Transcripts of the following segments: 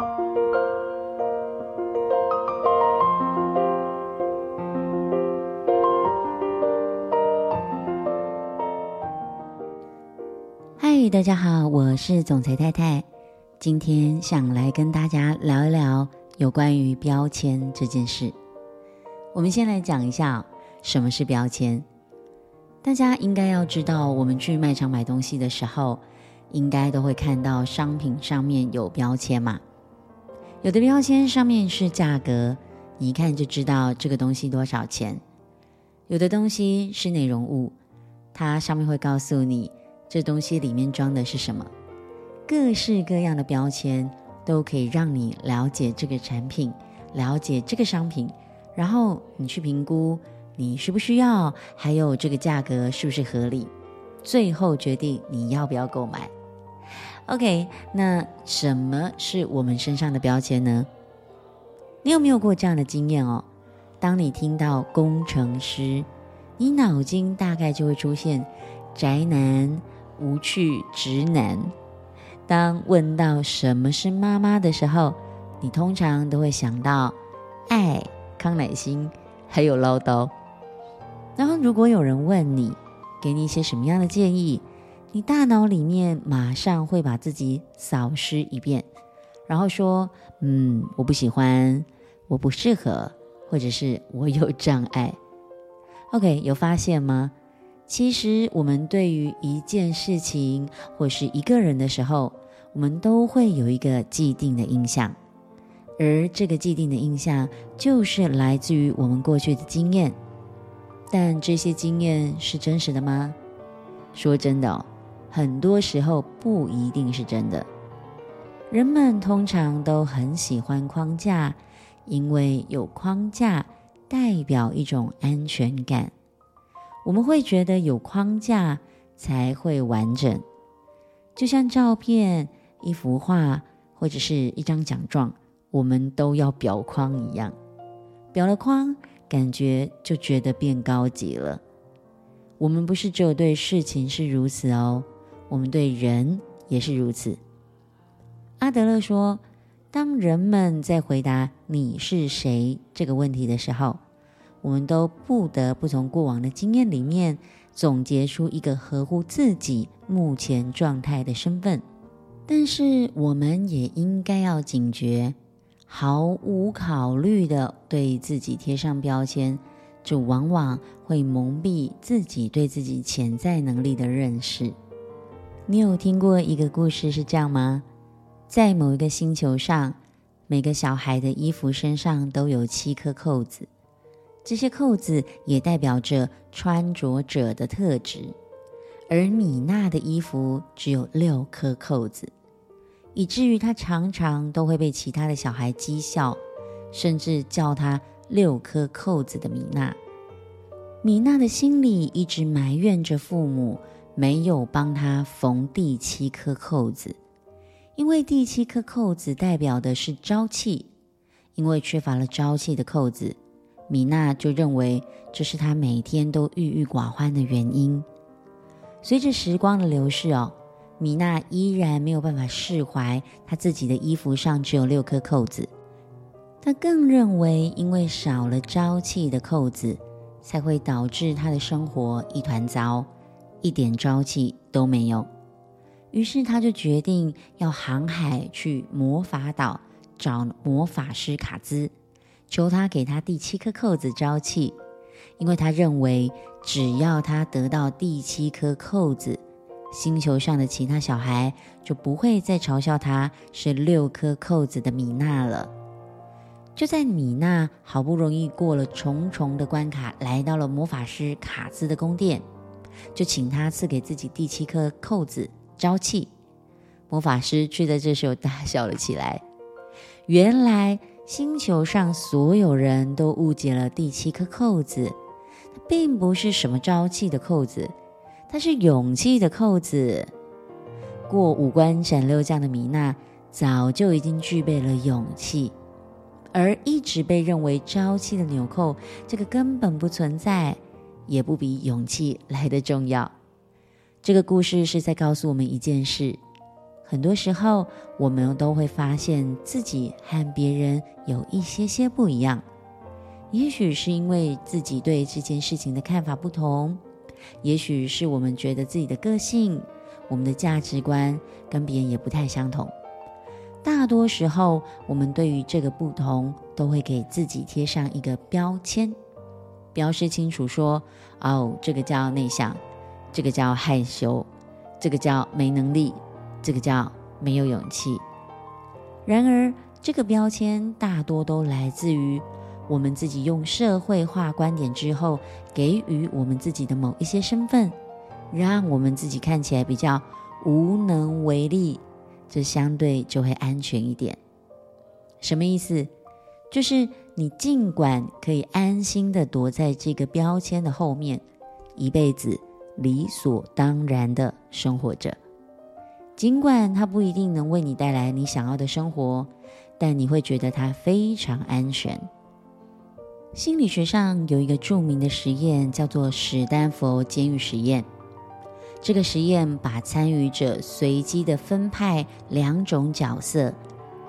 嗨，大家好，我是总裁太太。今天想来跟大家聊一聊有关于标签这件事。我们先来讲一下什么是标签。大家应该要知道，我们去卖场买东西的时候，应该都会看到商品上面有标签嘛。有的标签上面是价格，你一看就知道这个东西多少钱。有的东西是内容物，它上面会告诉你这东西里面装的是什么。各式各样的标签都可以让你了解这个产品，了解这个商品，然后你去评估你需不需要，还有这个价格是不是合理，最后决定你要不要购买。OK，那什么是我们身上的标签呢？你有没有过这样的经验哦？当你听到工程师，你脑筋大概就会出现宅男、无趣、直男。当问到什么是妈妈的时候，你通常都会想到爱、康乃馨，还有唠叨。然后，如果有人问你，给你一些什么样的建议，你大脑里面马上会把自己扫视一遍，然后说：“嗯，我不喜欢，我不适合，或者是我有障碍。” OK，有发现吗？其实，我们对于一件事情或是一个人的时候，我们都会有一个既定的印象，而这个既定的印象就是来自于我们过去的经验。但这些经验是真实的吗？说真的哦，很多时候不一定是真的。人们通常都很喜欢框架，因为有框架代表一种安全感。我们会觉得有框架才会完整，就像照片。一幅画或者是一张奖状，我们都要裱框一样，裱了框，感觉就觉得变高级了。我们不是只有对事情是如此哦，我们对人也是如此。阿德勒说，当人们在回答“你是谁”这个问题的时候，我们都不得不从过往的经验里面总结出一个合乎自己目前状态的身份。但是，我们也应该要警觉，毫无考虑的对自己贴上标签，就往往会蒙蔽自己对自己潜在能力的认识。你有听过一个故事是这样吗？在某一个星球上，每个小孩的衣服身上都有七颗扣子，这些扣子也代表着穿着者的特质，而米娜的衣服只有六颗扣子。以至于她常常都会被其他的小孩讥笑，甚至叫她“六颗扣子的米娜”。米娜的心里一直埋怨着父母没有帮他缝第七颗扣子，因为第七颗扣子代表的是朝气，因为缺乏了朝气的扣子，米娜就认为这是她每天都郁郁寡欢的原因。随着时光的流逝哦。米娜依然没有办法释怀，她自己的衣服上只有六颗扣子。她更认为，因为少了朝气的扣子，才会导致她的生活一团糟，一点朝气都没有。于是，他就决定要航海去魔法岛找魔法师卡兹，求他给他第七颗扣子朝气，因为他认为，只要他得到第七颗扣子。星球上的其他小孩就不会再嘲笑他是六颗扣子的米娜了。就在米娜好不容易过了重重的关卡，来到了魔法师卡兹的宫殿，就请他赐给自己第七颗扣子朝气。魔法师却在这时候大笑了起来。原来星球上所有人都误解了第七颗扣子，它并不是什么朝气的扣子。它是勇气的扣子，过五关斩六将的米娜早就已经具备了勇气，而一直被认为朝气的纽扣，这个根本不存在，也不比勇气来得重要。这个故事是在告诉我们一件事：很多时候我们都会发现自己和别人有一些些不一样。也许是因为自己对这件事情的看法不同，也许是我们觉得自己的个性、我们的价值观跟别人也不太相同。大多时候，我们对于这个不同，都会给自己贴上一个标签，标示清楚说：“哦，这个叫内向，这个叫害羞，这个叫没能力，这个叫没有勇气。”然而，这个标签大多都来自于。我们自己用社会化观点之后，给予我们自己的某一些身份，让我们自己看起来比较无能为力，这相对就会安全一点。什么意思？就是你尽管可以安心的躲在这个标签的后面，一辈子理所当然的生活着。尽管它不一定能为你带来你想要的生活，但你会觉得它非常安全。心理学上有一个著名的实验，叫做史丹佛监狱实验。这个实验把参与者随机的分派两种角色，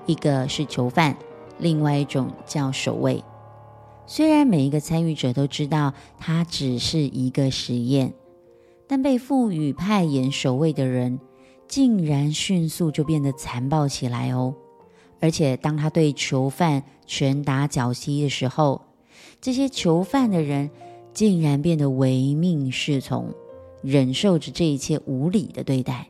一个是囚犯，另外一种叫守卫。虽然每一个参与者都知道它只是一个实验，但被赋予派演守卫的人，竟然迅速就变得残暴起来哦！而且当他对囚犯拳打脚踢的时候，这些囚犯的人竟然变得唯命是从，忍受着这一切无理的对待。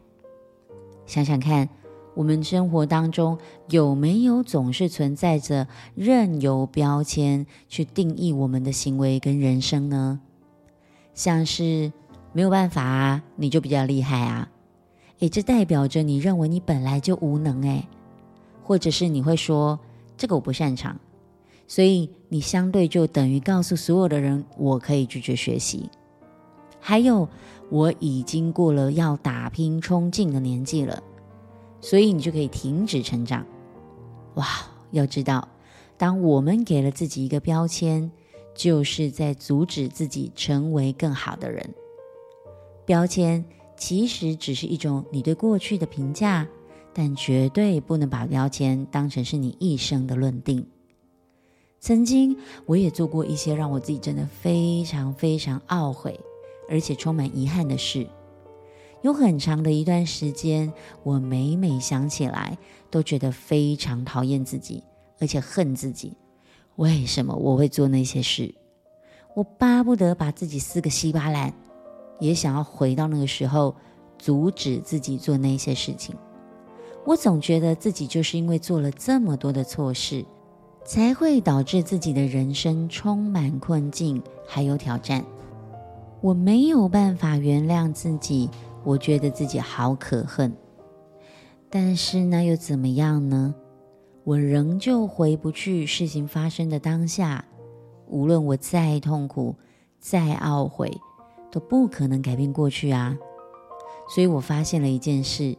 想想看，我们生活当中有没有总是存在着任由标签去定义我们的行为跟人生呢？像是没有办法啊，你就比较厉害啊，诶，这代表着你认为你本来就无能诶，或者是你会说这个我不擅长。所以你相对就等于告诉所有的人，我可以拒绝学习。还有，我已经过了要打拼冲劲的年纪了，所以你就可以停止成长。哇，要知道，当我们给了自己一个标签，就是在阻止自己成为更好的人。标签其实只是一种你对过去的评价，但绝对不能把标签当成是你一生的论定。曾经，我也做过一些让我自己真的非常非常懊悔，而且充满遗憾的事。有很长的一段时间，我每每想起来，都觉得非常讨厌自己，而且恨自己。为什么我会做那些事？我巴不得把自己撕个稀巴烂，也想要回到那个时候，阻止自己做那些事情。我总觉得自己就是因为做了这么多的错事。才会导致自己的人生充满困境，还有挑战。我没有办法原谅自己，我觉得自己好可恨。但是那又怎么样呢？我仍旧回不去事情发生的当下。无论我再痛苦、再懊悔，都不可能改变过去啊。所以我发现了一件事：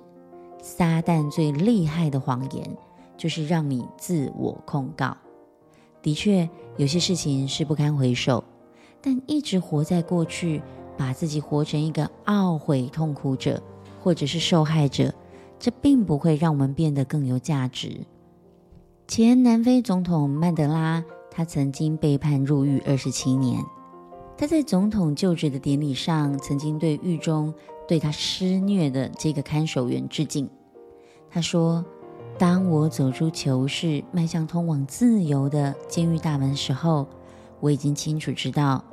撒旦最厉害的谎言。就是让你自我控告。的确，有些事情是不堪回首，但一直活在过去，把自己活成一个懊悔痛苦者，或者是受害者，这并不会让我们变得更有价值。前南非总统曼德拉，他曾经被判入狱二十七年。他在总统就职的典礼上，曾经对狱中对他施虐的这个看守员致敬。他说。当我走出囚室，迈向通往自由的监狱大门时候，我已经清楚知道，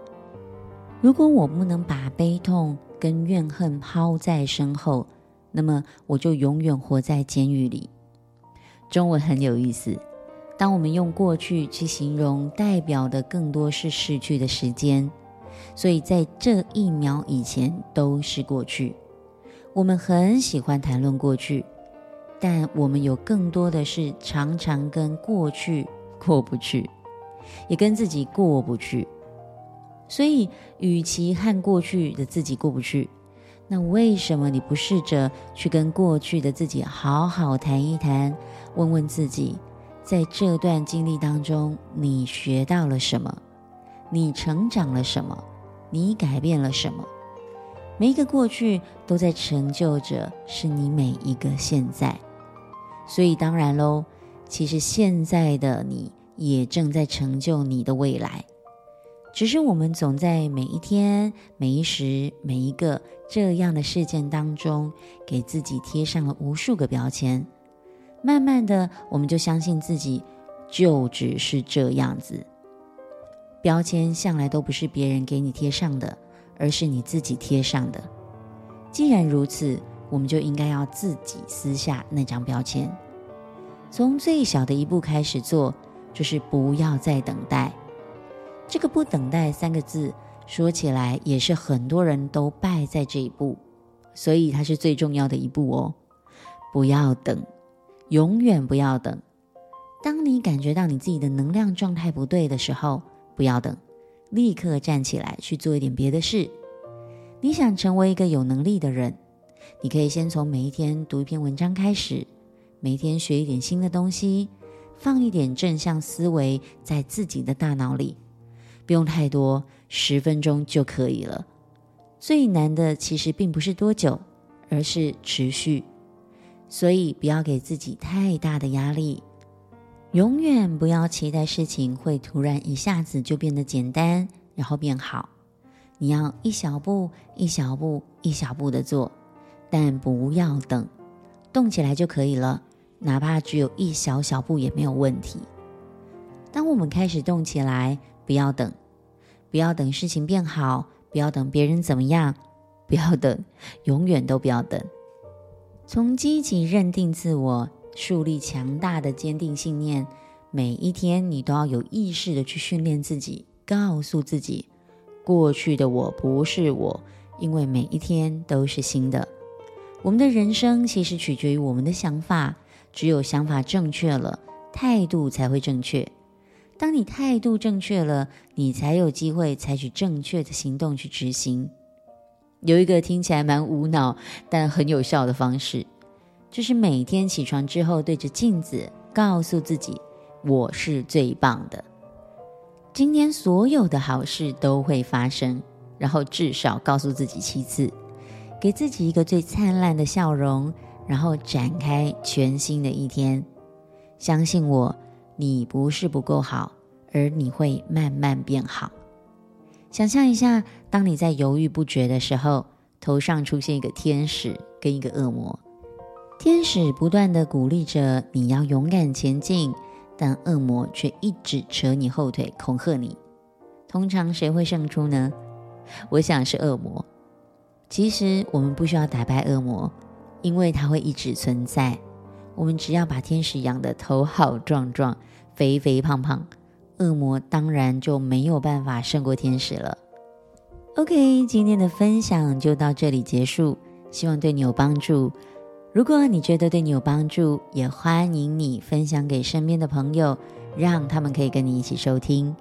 如果我不能把悲痛跟怨恨抛在身后，那么我就永远活在监狱里。中文很有意思，当我们用过去去形容，代表的更多是逝去的时间，所以在这一秒以前都是过去。我们很喜欢谈论过去。但我们有更多的是常常跟过去过不去，也跟自己过不去。所以，与其和过去的自己过不去，那为什么你不试着去跟过去的自己好好谈一谈，问问自己，在这段经历当中，你学到了什么？你成长了什么？你改变了什么？每一个过去都在成就着是你每一个现在。所以当然喽，其实现在的你也正在成就你的未来。只是我们总在每一天、每一时、每一个这样的事件当中，给自己贴上了无数个标签。慢慢的，我们就相信自己就只是这样子。标签向来都不是别人给你贴上的，而是你自己贴上的。既然如此，我们就应该要自己撕下那张标签。从最小的一步开始做，就是不要再等待。这个“不等待”三个字说起来也是很多人都败在这一步，所以它是最重要的一步哦。不要等，永远不要等。当你感觉到你自己的能量状态不对的时候，不要等，立刻站起来去做一点别的事。你想成为一个有能力的人，你可以先从每一天读一篇文章开始，每天学一点新的东西，放一点正向思维在自己的大脑里。不用太多，十分钟就可以了。最难的其实并不是多久，而是持续。所以不要给自己太大的压力，永远不要期待事情会突然一下子就变得简单，然后变好。你要一小步、一小步、一小步的做，但不要等，动起来就可以了。哪怕只有一小小步也没有问题。当我们开始动起来，不要等。不要等事情变好，不要等别人怎么样，不要等，永远都不要等。从积极认定自我，树立强大的坚定信念，每一天你都要有意识的去训练自己，告诉自己，过去的我不是我，因为每一天都是新的。我们的人生其实取决于我们的想法，只有想法正确了，态度才会正确。当你态度正确了，你才有机会采取正确的行动去执行。有一个听起来蛮无脑，但很有效的方式，就是每天起床之后对着镜子，告诉自己：“我是最棒的，今天所有的好事都会发生。”然后至少告诉自己七次，给自己一个最灿烂的笑容，然后展开全新的一天。相信我。你不是不够好，而你会慢慢变好。想象一下，当你在犹豫不决的时候，头上出现一个天使跟一个恶魔。天使不断地鼓励着你要勇敢前进，但恶魔却一直扯你后腿，恐吓你。通常谁会胜出呢？我想是恶魔。其实我们不需要打败恶魔，因为它会一直存在。我们只要把天使养得头好壮壮。肥肥胖胖，恶魔当然就没有办法胜过天使了。OK，今天的分享就到这里结束，希望对你有帮助。如果你觉得对你有帮助，也欢迎你分享给身边的朋友，让他们可以跟你一起收听。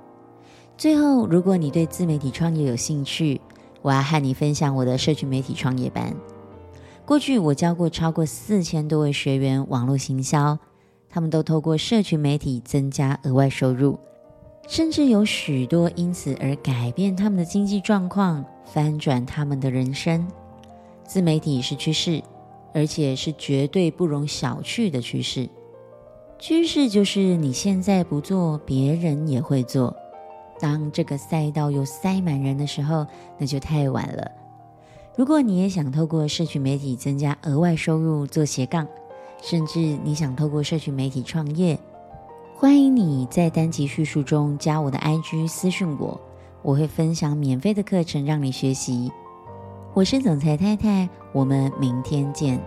最后，如果你对自媒体创业有兴趣，我要和你分享我的社群媒体创业班。过去我教过超过四千多位学员网络行销。他们都透过社群媒体增加额外收入，甚至有许多因此而改变他们的经济状况，翻转他们的人生。自媒体是趋势，而且是绝对不容小觑的趋势。趋势就是你现在不做，别人也会做。当这个赛道又塞满人的时候，那就太晚了。如果你也想透过社群媒体增加额外收入，做斜杠。甚至你想透过社群媒体创业，欢迎你在单集叙述中加我的 IG 私讯我，我会分享免费的课程让你学习。我是总裁太太，我们明天见。